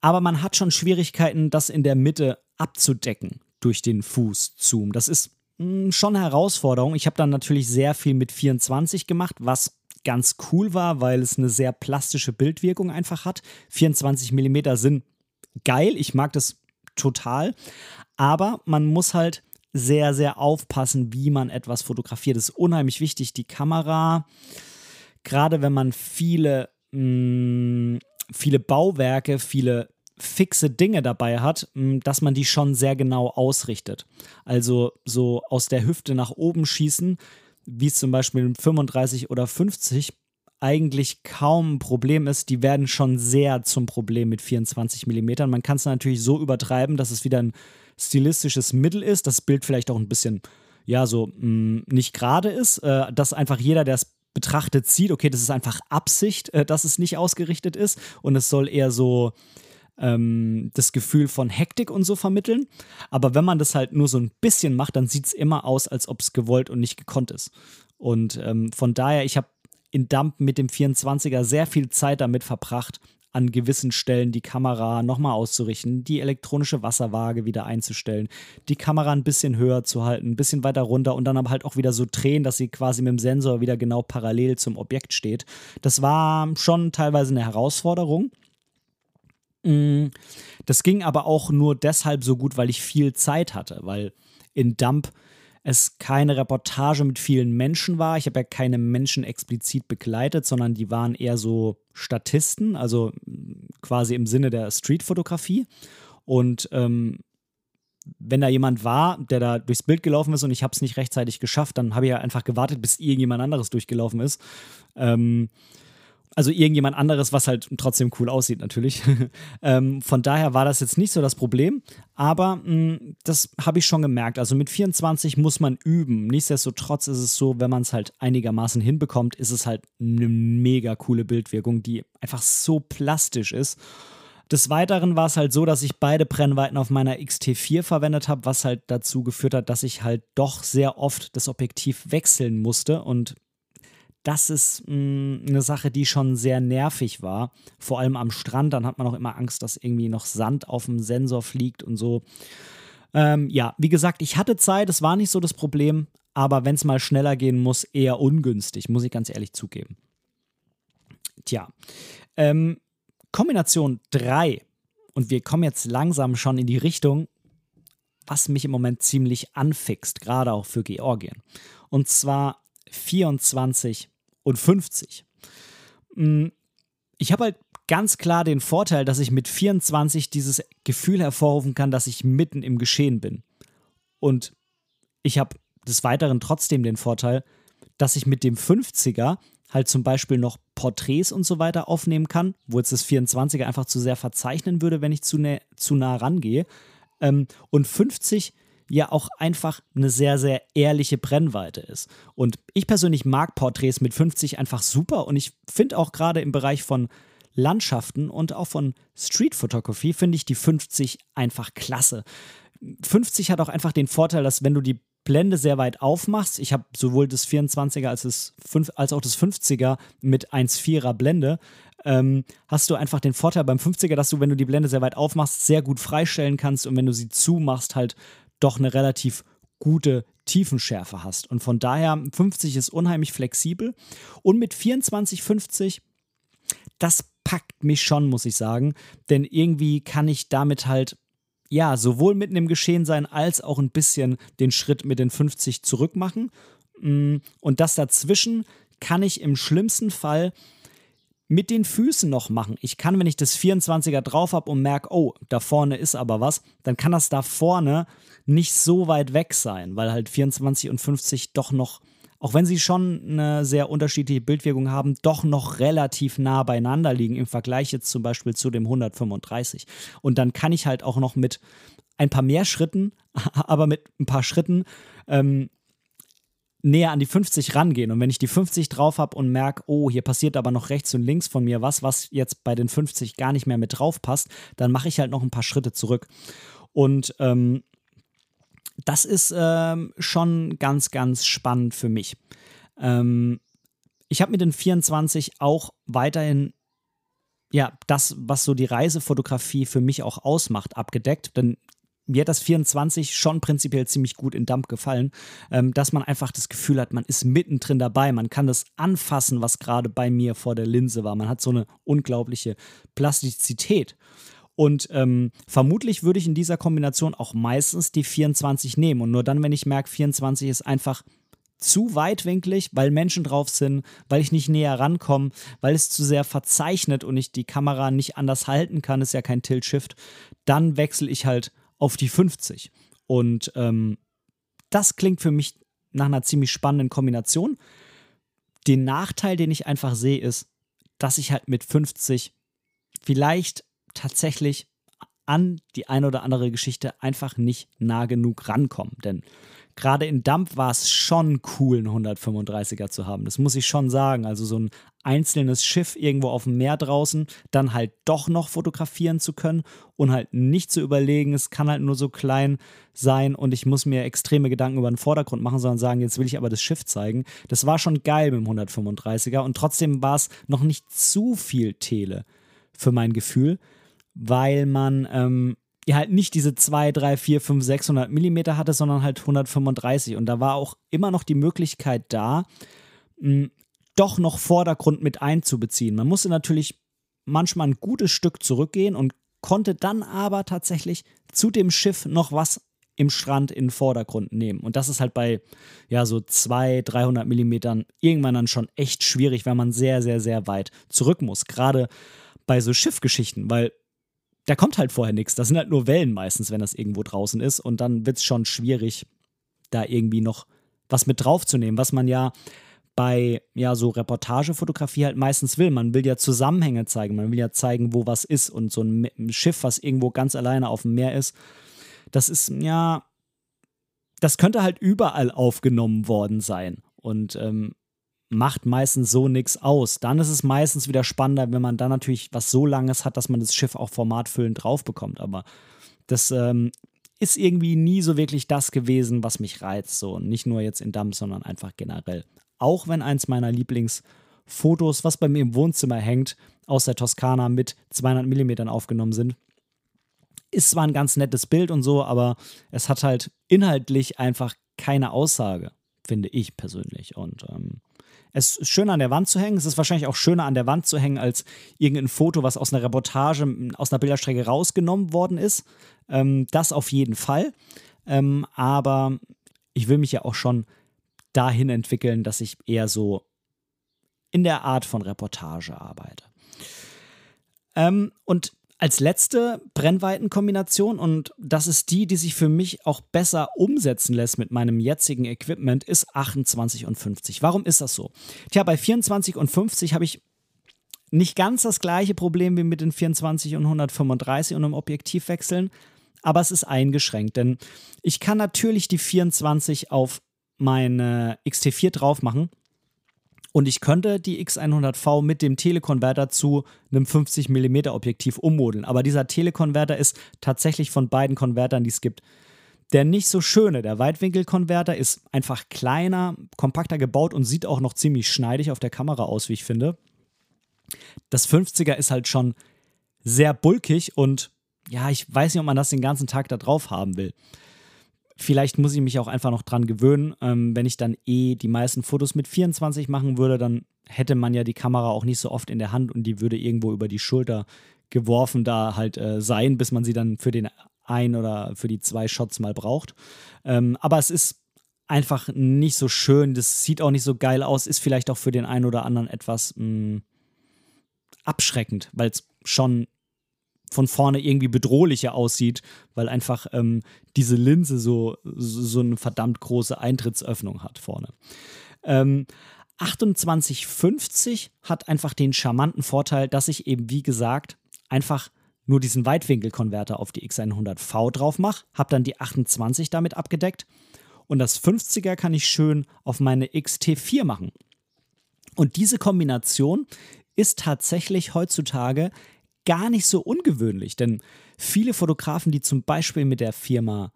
aber man hat schon Schwierigkeiten, das in der Mitte abzudecken durch den Fußzoom. Das ist hm, schon Herausforderung. Ich habe dann natürlich sehr viel mit 24 gemacht, was ganz cool war, weil es eine sehr plastische Bildwirkung einfach hat. 24 mm sind geil, ich mag das total, aber man muss halt sehr, sehr aufpassen, wie man etwas fotografiert. Das ist unheimlich wichtig. Die Kamera, gerade wenn man viele, mh, hm, viele Bauwerke, viele fixe Dinge dabei hat, dass man die schon sehr genau ausrichtet. Also so aus der Hüfte nach oben schießen, wie es zum Beispiel mit 35 oder 50 eigentlich kaum ein Problem ist, die werden schon sehr zum Problem mit 24 mm. Man kann es natürlich so übertreiben, dass es wieder ein stilistisches Mittel ist, das Bild vielleicht auch ein bisschen, ja, so mh, nicht gerade ist, äh, dass einfach jeder, der es betrachtet, sieht, okay, das ist einfach Absicht, äh, dass es nicht ausgerichtet ist und es soll eher so, ähm, das Gefühl von Hektik und so vermitteln. Aber wenn man das halt nur so ein bisschen macht, dann sieht es immer aus, als ob es gewollt und nicht gekonnt ist. Und ähm, von daher, ich habe in Dump mit dem 24er sehr viel Zeit damit verbracht, an gewissen Stellen die Kamera nochmal auszurichten, die elektronische Wasserwaage wieder einzustellen, die Kamera ein bisschen höher zu halten, ein bisschen weiter runter und dann aber halt auch wieder so drehen, dass sie quasi mit dem Sensor wieder genau parallel zum Objekt steht. Das war schon teilweise eine Herausforderung. Mm, das ging aber auch nur deshalb so gut, weil ich viel Zeit hatte, weil in Dump es keine Reportage mit vielen Menschen war. Ich habe ja keine Menschen explizit begleitet, sondern die waren eher so Statisten, also mm, quasi im Sinne der Streetfotografie. Und ähm, wenn da jemand war, der da durchs Bild gelaufen ist und ich habe es nicht rechtzeitig geschafft, dann habe ich ja einfach gewartet, bis irgendjemand anderes durchgelaufen ist. Ähm, also irgendjemand anderes, was halt trotzdem cool aussieht natürlich. ähm, von daher war das jetzt nicht so das Problem, aber mh, mm, das habe ich schon gemerkt. Also mit 24 muss man üben. Nichtsdestotrotz ist es so, wenn man es halt einigermaßen hinbekommt, ist es halt eine mega coole Bildwirkung, die einfach so plastisch ist. Des Weiteren war es halt so, dass ich beide Brennweiten auf meiner XT4 verwendet habe, was halt dazu geführt hat, dass ich halt doch sehr oft das Objektiv wechseln musste und das ist mh, mm, eine Sache, die schon sehr nervig war. Vor allem am Strand, dann hat man auch immer Angst, dass irgendwie noch Sand auf dem Sensor fliegt und so. Ähm, ja, wie gesagt, ich hatte Zeit, es war nicht so das Problem, aber wenn es mal schneller gehen muss, eher ungünstig, muss ich ganz ehrlich zugeben. Tja, ähm, Kombination 3, und wir kommen jetzt langsam schon in die Richtung, was mich im Moment ziemlich anfixt, gerade auch für Georgien. Und zwar 24 und 50. Mm, ich habe halt ganz klar den Vorteil, dass ich mit 24 dieses Gefühl hervorrufen kann, dass ich mitten im Geschehen bin. Und ich habe des Weiteren trotzdem den Vorteil, dass ich mit dem 50er halt zum Beispiel noch Porträts und so weiter aufnehmen kann, wo jetzt das 24er einfach zu sehr verzeichnen würde, wenn ich zu, ne, zu nah rangehe. Ähm, und 50 ja auch einfach eine sehr, sehr ehrliche Brennweite ist. Und ich persönlich mag Porträts mit 50 einfach super und ich finde auch gerade im Bereich von Landschaften und auch von Street Photography finde ich die 50 einfach klasse. 50 hat auch einfach den Vorteil, dass wenn du die Blende sehr weit aufmachst, ich habe sowohl das 24er als, das 5, als auch das 50er mit 1,4er Blende, ähm, hast du einfach den Vorteil beim 50er, dass du, wenn du die Blende sehr weit aufmachst, sehr gut freistellen kannst und wenn du sie zumachst, halt doch eine relativ gute Tiefenschärfe hast. Und von daher 50 ist unheimlich flexibel. Und mit 24,50, das packt mich schon, muss ich sagen. Denn irgendwie kann ich damit halt, ja, sowohl mitten im Geschehen sein, als auch ein bisschen den Schritt mit den 50 zurück machen. Mm, und das dazwischen kann ich im schlimmsten Fall mit den Füßen noch machen. Ich kann, wenn ich das 24er drauf habe und merke, oh, da vorne ist aber was, dann kann das da vorne nicht so weit weg sein, weil halt 24 und 50 doch noch, auch wenn sie schon eine sehr unterschiedliche Bildwirkung haben, doch noch relativ nah beieinander liegen im Vergleich jetzt zum Beispiel zu dem 135. Und dann kann ich halt auch noch mit ein paar mehr Schritten, aber mit ein paar Schritten ähm, näher an die 50 rangehen. Und wenn ich die 50 drauf habe und merke, oh, hier passiert aber noch rechts und links von mir was, was jetzt bei den 50 gar nicht mehr mit drauf passt, dann mache ich halt noch ein paar Schritte zurück. Und ähm, das ist ähm, schon ganz, ganz spannend für mich. Ähm, ich habe mit den 24 auch weiterhin ja, das, was so die Reisefotografie für mich auch ausmacht, abgedeckt. Denn mir hat das 24 schon prinzipiell ziemlich gut in Dump gefallen, ähm, dass man einfach das Gefühl hat, man ist mittendrin dabei, man kann das anfassen, was gerade bei mir vor der Linse war. Man hat so eine unglaubliche Plastizität. Und ähm, vermutlich würde ich in dieser Kombination auch meistens die 24 nehmen. Und nur dann, wenn ich merke, 24 ist einfach zu weitwinklig, weil Menschen drauf sind, weil ich nicht näher rankomme, weil es zu sehr verzeichnet und ich die Kamera nicht anders halten kann, ist ja kein Tilt-Shift, dann wechsle ich halt auf die 50. Und ähm, das klingt für mich nach einer ziemlich spannenden Kombination. Den Nachteil, den ich einfach sehe, ist, dass ich halt mit 50 vielleicht tatsächlich an die eine oder andere Geschichte einfach nicht nah genug rankomme. Denn gerade in Dump war es schon cool, einen 135er zu haben. Das muss ich schon sagen. Also so ein einzelnes Schiff irgendwo auf dem Meer draußen, dann halt doch noch fotografieren zu können und halt nicht zu überlegen, es kann halt nur so klein sein und ich muss mir extreme Gedanken über den Vordergrund machen, sondern sagen, jetzt will ich aber das Schiff zeigen. Das war schon geil mit dem 135er und trotzdem war es noch nicht zu viel Tele für mein Gefühl, weil man ähm, ja halt nicht diese 2, 3, 4, 5, 600 Millimeter hatte, sondern halt 135. Und da war auch immer noch die Möglichkeit da, mh, doch noch Vordergrund mit einzubeziehen. Man musste natürlich manchmal ein gutes Stück zurückgehen und konnte dann aber tatsächlich zu dem Schiff noch was im Strand in den Vordergrund nehmen. Und das ist halt bei ja so 200, 300 Millimetern irgendwann dann schon echt schwierig, weil man sehr, sehr, sehr weit zurück muss. Gerade bei so Schiffgeschichten, weil da kommt halt vorher nichts. Das sind halt nur Wellen meistens, wenn das irgendwo draußen ist. Und dann wird es schon schwierig, da irgendwie noch was mit draufzunehmen, was man ja bei ja so Reportagefotografie halt meistens will. Man will ja Zusammenhänge zeigen, man will ja zeigen, wo was ist und so ein Schiff, was irgendwo ganz alleine auf dem Meer ist, das ist ja, das könnte halt überall aufgenommen worden sein und ähm, macht meistens so nichts aus. Dann ist es meistens wieder spannender, wenn man dann natürlich was so langes hat, dass man das Schiff auch formatfüllend drauf bekommt. Aber das ähm, ist irgendwie nie so wirklich das gewesen, was mich reizt. So nicht nur jetzt in Damm, sondern einfach generell. Auch wenn eins meiner Lieblingsfotos, was bei mir im Wohnzimmer hängt, aus der Toskana mit 200 Millimetern aufgenommen sind. Ist zwar ein ganz nettes Bild und so, aber es hat halt inhaltlich einfach keine Aussage, finde ich persönlich. Und ähm, es ist schön an der Wand zu hängen. Es ist wahrscheinlich auch schöner an der Wand zu hängen als irgendein Foto, was aus einer Reportage, aus einer Bilderstrecke rausgenommen worden ist. Ähm, das auf jeden Fall. Ähm, aber ich will mich ja auch schon dahin entwickeln, dass ich eher so in der Art von Reportage arbeite. Ähm, und als letzte Brennweitenkombination, und das ist die, die sich für mich auch besser umsetzen lässt mit meinem jetzigen Equipment, ist 28 und 50. Warum ist das so? Tja, bei 24 und 50 habe ich nicht ganz das gleiche Problem wie mit den 24 und 135 und einem Objektivwechseln, aber es ist eingeschränkt, denn ich kann natürlich die 24 auf meine XT4 drauf machen und ich könnte die X100V mit dem Telekonverter zu einem 50 mm Objektiv ummodeln. Aber dieser Telekonverter ist tatsächlich von beiden Konvertern, die es gibt, der nicht so schöne. Der Weitwinkelkonverter ist einfach kleiner, kompakter gebaut und sieht auch noch ziemlich schneidig auf der Kamera aus, wie ich finde. Das 50er ist halt schon sehr bulkig und ja, ich weiß nicht, ob man das den ganzen Tag da drauf haben will. Vielleicht muss ich mich auch einfach noch dran gewöhnen. Ähm, wenn ich dann eh die meisten Fotos mit 24 machen würde, dann hätte man ja die Kamera auch nicht so oft in der Hand und die würde irgendwo über die Schulter geworfen da halt äh, sein, bis man sie dann für den ein oder für die zwei Shots mal braucht. Ähm, aber es ist einfach nicht so schön, das sieht auch nicht so geil aus, ist vielleicht auch für den einen oder anderen etwas mh, mm, abschreckend, weil es schon von vorne irgendwie bedrohlicher aussieht, weil einfach ähm, diese Linse so, so eine verdammt große Eintrittsöffnung hat vorne. Ähm, 2850 hat einfach den charmanten Vorteil, dass ich eben, wie gesagt, einfach nur diesen Weitwinkelkonverter auf die X100V drauf mache, habe dann die 28 damit abgedeckt und das 50er kann ich schön auf meine XT4 machen. Und diese Kombination ist tatsächlich heutzutage gar nicht so ungewöhnlich, denn viele Fotografen, die zum Beispiel mit der Firma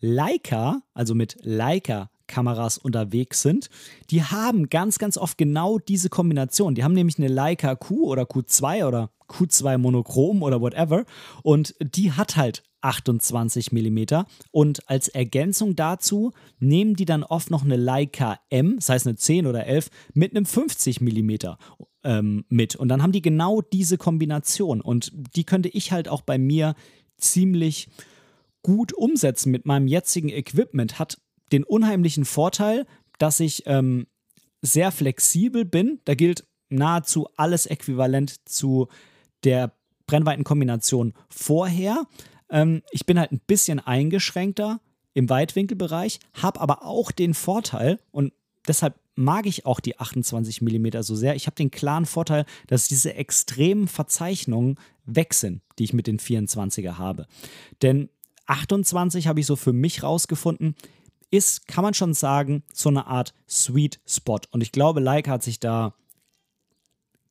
Leica, also mit Leica Kameras unterwegs sind, die haben ganz, ganz oft genau diese Kombination. Die haben nämlich eine Leica Q oder Q2 oder Q2 Monochrom oder whatever und die hat halt 28 mm und als Ergänzung dazu nehmen die dann oft noch eine Leica M, das heißt eine 10 oder 11 mit einem 50 mm ähm, mit. Und dann haben die genau diese Kombination. Und die könnte ich halt auch bei mir ziemlich gut umsetzen mit meinem jetzigen Equipment. Hat den unheimlichen Vorteil, dass ich ähm, sehr flexibel bin. Da gilt nahezu alles äquivalent zu der Brennweitenkombination vorher. Ähm, ich bin halt ein bisschen eingeschränkter im Weitwinkelbereich, habe aber auch den Vorteil, und deshalb mag ich auch die 28 mm so sehr. Ich habe den klaren Vorteil, dass diese extremen Verzeichnungen weg sind, die ich mit den 24er habe. Denn 28 habe ich so für mich rausgefunden, ist, kann man schon sagen, so eine Art Sweet Spot. Und ich glaube, Leica hat sich da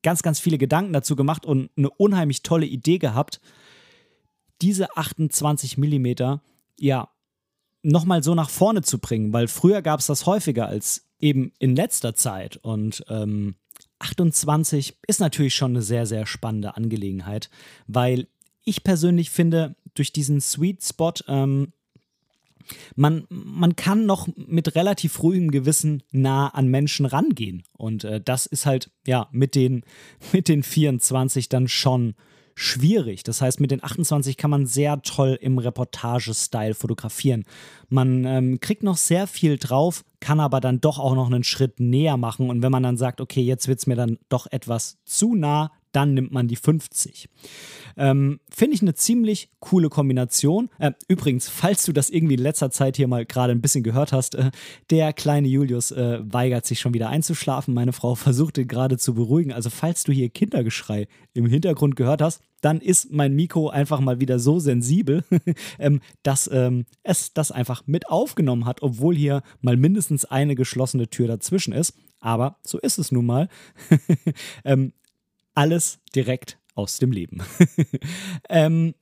ganz, ganz viele Gedanken dazu gemacht und eine unheimlich tolle Idee gehabt, diese 28 mm ja nochmal so nach vorne zu bringen, weil früher gab es das häufiger als eben in letzter Zeit. Und ähm, 28 ist natürlich schon eine sehr, sehr spannende Angelegenheit, weil ich persönlich finde, durch diesen Sweet Spot, ähm, man, man kann noch mit relativ ruhigem Gewissen nah an Menschen rangehen. Und äh, das ist halt, ja, mit den, mit den 24 dann schon schwierig. Das heißt, mit den 28 kann man sehr toll im Reportage-Style fotografieren. Man ähm, kriegt noch sehr viel drauf, kann aber dann doch auch noch einen Schritt näher machen. Und wenn man dann sagt, okay, jetzt wird es mir dann doch etwas zu nah, dann nimmt man die 50. Ähm, Finde ich eine ziemlich coole Kombination. Äh, übrigens, falls du das irgendwie in letzter Zeit hier mal gerade ein bisschen gehört hast, äh, der kleine Julius äh, weigert sich schon wieder einzuschlafen. Meine Frau versucht ihn gerade zu beruhigen. Also falls du hier Kindergeschrei im Hintergrund gehört hast, dann ist mein Mikro einfach mal wieder so sensibel, ähm, dass ähm, es das einfach mit aufgenommen hat, obwohl hier mal mindestens eine geschlossene Tür dazwischen ist. Aber so ist es nun mal. ähm, alles direkt aus dem Leben. ähm,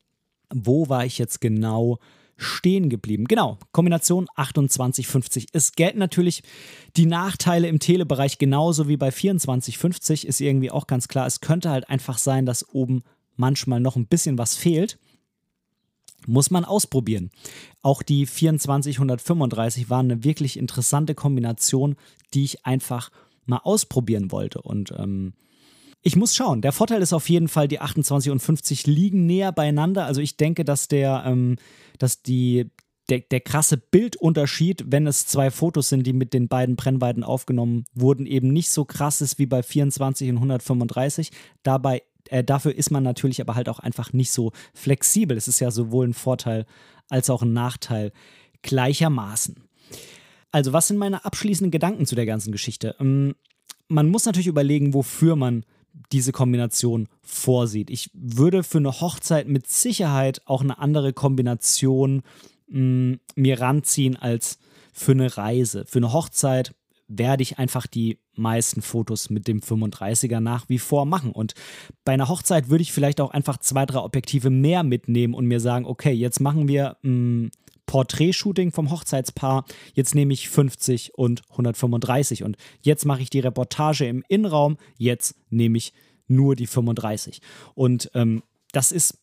wo war ich jetzt genau stehen geblieben? Genau, Kombination 2850. Es gelten natürlich die Nachteile im Telebereich genauso wie bei 2450, ist irgendwie auch ganz klar. Es könnte halt einfach sein, dass oben manchmal noch ein bisschen was fehlt. Muss man ausprobieren. Auch die 2435 war eine wirklich interessante Kombination, die ich einfach mal ausprobieren wollte. Und ähm, ich muss schauen. Der Vorteil ist auf jeden Fall, die 28 und 50 liegen näher beieinander. Also ich denke, dass der, ähm, dass die, der, der krasse Bildunterschied, wenn es zwei Fotos sind, die mit den beiden Brennweiten aufgenommen wurden, eben nicht so krass ist wie bei 24 und 135. Dabei, äh, dafür ist man natürlich aber halt auch einfach nicht so flexibel. Es ist ja sowohl ein Vorteil als auch ein Nachteil gleichermaßen. Also, was sind meine abschließenden Gedanken zu der ganzen Geschichte? Ähm, man muss natürlich überlegen, wofür man diese Kombination vorsieht. Ich würde für eine Hochzeit mit Sicherheit auch eine andere Kombination mh, mm, mir ranziehen als für eine Reise. Für eine Hochzeit werde ich einfach die meisten Fotos mit dem 35er nach wie vor machen. Und bei einer Hochzeit würde ich vielleicht auch einfach zwei, drei Objektive mehr mitnehmen und mir sagen, okay, jetzt machen wir mh, mm, Porträtshooting vom Hochzeitspaar. Jetzt nehme ich 50 und 135 und jetzt mache ich die Reportage im Innenraum. Jetzt nehme ich nur die 35. Und ähm, das ist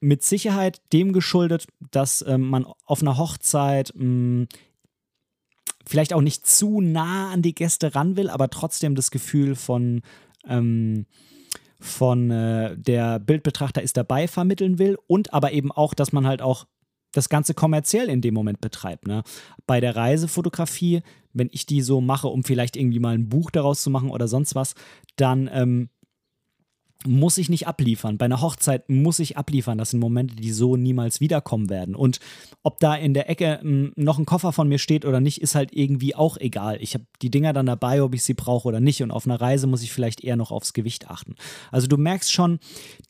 mit Sicherheit dem geschuldet, dass ähm, man auf einer Hochzeit mh, hm, vielleicht auch nicht zu nah an die Gäste ran will, aber trotzdem das Gefühl von ähm, von äh, der Bildbetrachter ist dabei vermitteln will und aber eben auch, dass man halt auch das Ganze kommerziell in dem Moment betreibt. Ne? Bei der Reisefotografie, wenn ich die so mache, um vielleicht irgendwie mal ein Buch daraus zu machen oder sonst was, dann ähm, muss ich nicht abliefern. Bei einer Hochzeit muss ich abliefern. Das sind Momente, die so niemals wiederkommen werden. Und ob da in der Ecke hm, noch ein Koffer von mir steht oder nicht, ist halt irgendwie auch egal. Ich habe die Dinger dann dabei, ob ich sie brauche oder nicht. Und auf einer Reise muss ich vielleicht eher noch aufs Gewicht achten. Also du merkst schon,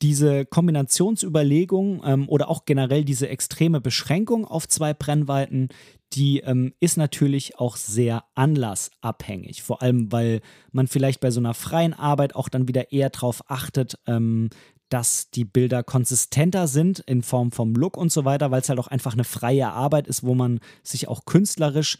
diese Kombinationsüberlegung ähm, oder auch generell diese extreme Beschränkung auf zwei Brennweiten, die ähm, ist natürlich auch sehr anlassabhängig. Vor allem, weil man vielleicht bei so einer freien Arbeit auch dann wieder eher darauf achtet, ähm, dass die Bilder konsistenter sind in Form vom Look und so weiter, weil es halt auch einfach eine freie Arbeit ist, wo man sich auch künstlerisch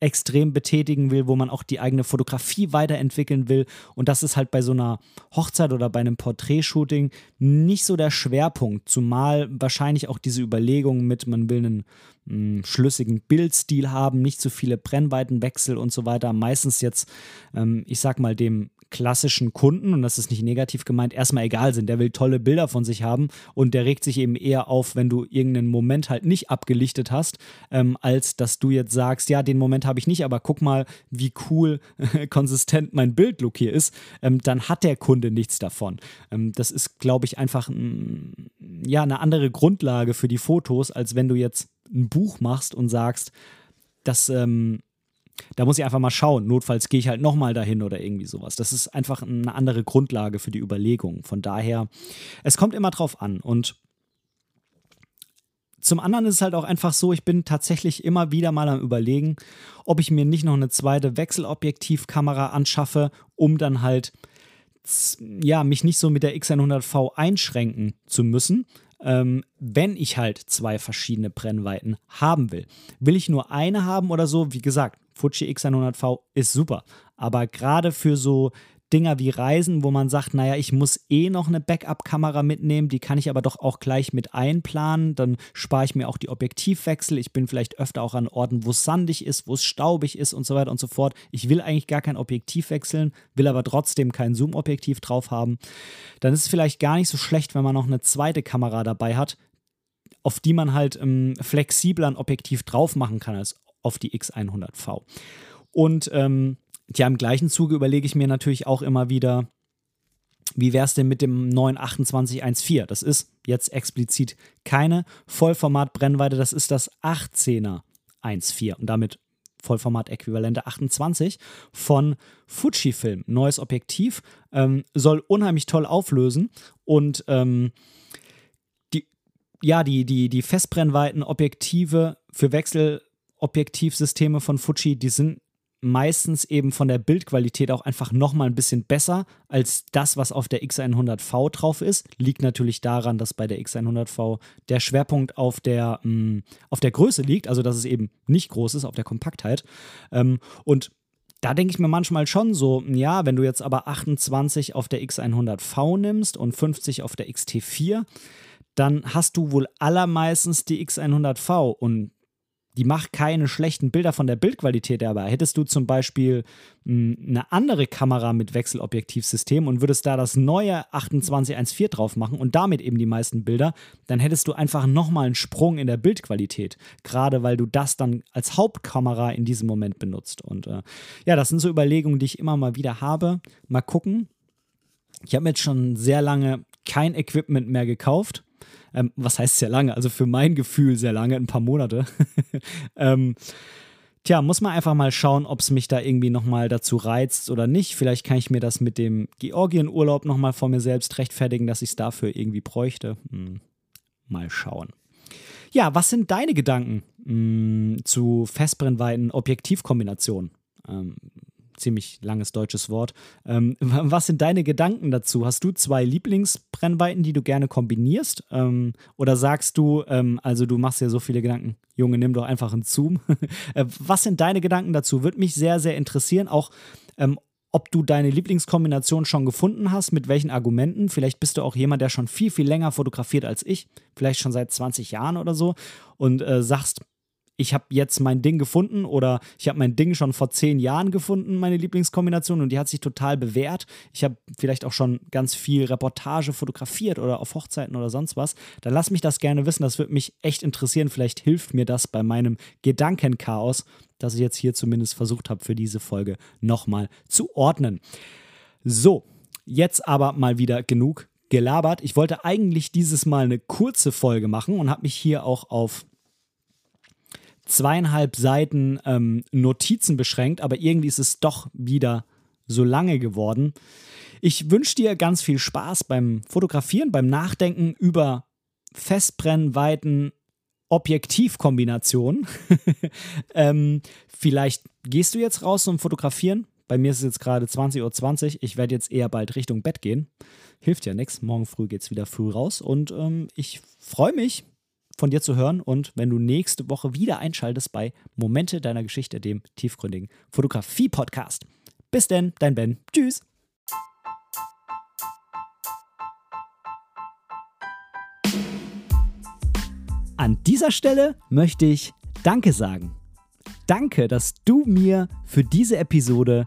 extrem betätigen will, wo man auch die eigene Fotografie weiterentwickeln will. Und das ist halt bei so einer Hochzeit oder bei einem Porträtshooting nicht so der Schwerpunkt, zumal wahrscheinlich auch diese Überlegung mit, man will einen mh, hm, schlüssigen Bildstil haben, nicht zu so viele Brennweitenwechsel und so weiter. Meistens jetzt, ähm, ich sag mal, dem klassischen Kunden, und das ist nicht negativ gemeint, erstmal egal sind. Der will tolle Bilder von sich haben und der regt sich eben eher auf, wenn du irgendeinen Moment halt nicht abgelichtet hast, ähm, als dass du jetzt sagst, ja, den Moment habe ich nicht, aber guck mal, wie cool konsistent mein Bildlook hier ist. Ähm, dann hat der Kunde nichts davon. Ähm, das ist, glaube ich, einfach ein, ja, eine andere Grundlage für die Fotos, als wenn du jetzt ein Buch machst und sagst, das ähm, da muss ich einfach mal schauen. Notfalls gehe ich halt nochmal dahin oder irgendwie sowas. Das ist einfach eine andere Grundlage für die Überlegung. Von daher, es kommt immer drauf an. Und zum anderen ist es halt auch einfach so, ich bin tatsächlich immer wieder mal am Überlegen, ob ich mir nicht noch eine zweite Wechselobjektivkamera anschaffe, um dann halt ja, mich nicht so mit der X100V einschränken zu müssen, ähm, wenn ich halt zwei verschiedene Brennweiten haben will. Will ich nur eine haben oder so? Wie gesagt, Fuji X100V ist super. Aber gerade für so Dinger wie Reisen, wo man sagt, naja, ich muss eh noch eine Backup-Kamera mitnehmen, die kann ich aber doch auch gleich mit einplanen, dann spare ich mir auch die Objektivwechsel. Ich bin vielleicht öfter auch an Orten, wo es sandig ist, wo es staubig ist und so weiter und so fort. Ich will eigentlich gar kein Objektiv wechseln, will aber trotzdem kein Zoom-Objektiv drauf haben. Dann ist es vielleicht gar nicht so schlecht, wenn man noch eine zweite Kamera dabei hat, auf die man halt ähm, flexibler ein Objektiv drauf machen kann als auf die X100V. Und ähm, ja, im gleichen Zuge überlege ich mir natürlich auch immer wieder, Wie wäre es denn mit dem neuen 2814? Das ist jetzt explizit keine Vollformat-Brennweite, das ist das 18er 1.4 und damit Vollformat-Äquivalente 28 von Fujifilm. Neues Objektiv, ähm, soll unheimlich toll auflösen und ähm, die, ja, die, die, die Festbrennweiten-Objektive für Wechselobjektivsysteme von Fuji, die sind meistens eben von der Bildqualität auch einfach nochmal ein bisschen besser als das, was auf der X100V drauf ist. Liegt natürlich daran, dass bei der X100V der Schwerpunkt auf der, mh, mm, auf der Größe liegt, also dass es eben nicht groß ist, auf der Kompaktheit. Ähm, und da denke ich mir manchmal schon so, ja, wenn du jetzt aber 28 auf der X100V nimmst und 50 auf der XT4, dann hast du wohl allermeistens die X100V und die macht keine schlechten Bilder von der Bildqualität aber hättest du zum Beispiel hm, eine andere Kamera mit Wechselobjektivsystem und würdest da das neue 2814 drauf machen und damit eben die meisten Bilder, dann hättest du einfach nochmal einen Sprung in der Bildqualität. Gerade weil du das dann als Hauptkamera in diesem Moment benutzt. Und äh, ja, das sind so Überlegungen, die ich immer mal wieder habe. Mal gucken. Ich habe jetzt schon sehr lange kein Equipment mehr gekauft ähm, was heißt sehr lange? Also für mein Gefühl sehr lange, ein paar Monate. ähm, tja, muss man einfach mal schauen, ob es mich da irgendwie nochmal dazu reizt oder nicht. Vielleicht kann ich mir das mit dem Georgien-Urlaub nochmal vor mir selbst rechtfertigen, dass ich es dafür irgendwie bräuchte. Hm, mal schauen. Ja, was sind deine Gedanken hm, zu Festbrennweiten Objektivkombinationen? Ähm, ziemlich langes deutsches Wort. Ähm, was sind deine Gedanken dazu? Hast du zwei Lieblingsbrennweiten, die du gerne kombinierst? Ähm, oder sagst du, ähm, also du machst ja so viele Gedanken, Junge, nimm doch einfach einen Zoom. äh, was sind deine Gedanken dazu? Würde mich sehr, sehr interessieren. Auch ähm, ob du deine Lieblingskombination schon gefunden hast, mit welchen Argumenten. Vielleicht bist du auch jemand, der schon viel, viel länger fotografiert als ich, vielleicht schon seit 20 Jahren oder so und äh, sagst, ich habe jetzt mein Ding gefunden oder ich habe mein Ding schon vor zehn Jahren gefunden, meine Lieblingskombination, und die hat sich total bewährt. Ich habe vielleicht auch schon ganz viel Reportage fotografiert oder auf Hochzeiten oder sonst was. Dann lass mich das gerne wissen, das würde mich echt interessieren. Vielleicht hilft mir das bei meinem Gedankenchaos, das ich jetzt hier zumindest versucht habe, für diese Folge nochmal zu ordnen. So, jetzt aber mal wieder genug gelabert. Ich wollte eigentlich dieses Mal eine kurze Folge machen und habe mich hier auch auf zweieinhalb Seiten ähm, Notizen beschränkt, aber irgendwie ist es doch wieder so lange geworden. Ich wünsche dir ganz viel Spaß beim Fotografieren, beim Nachdenken über Festbrennweiten, Objektivkombinationen. ähm, vielleicht gehst du jetzt raus zum Fotografieren. Bei mir ist es jetzt gerade 20.20 Uhr. Ich werde jetzt eher bald Richtung Bett gehen. Hilft ja nichts. Morgen früh geht es wieder früh raus. Und ähm, ich freue mich, von dir zu hören und wenn du nächste Woche wieder einschaltest bei Momente deiner Geschichte, dem tiefgründigen Fotografie-Podcast. Bis denn, dein Ben. Tschüss. An dieser Stelle möchte ich Danke sagen. Danke, dass du mir für diese Episode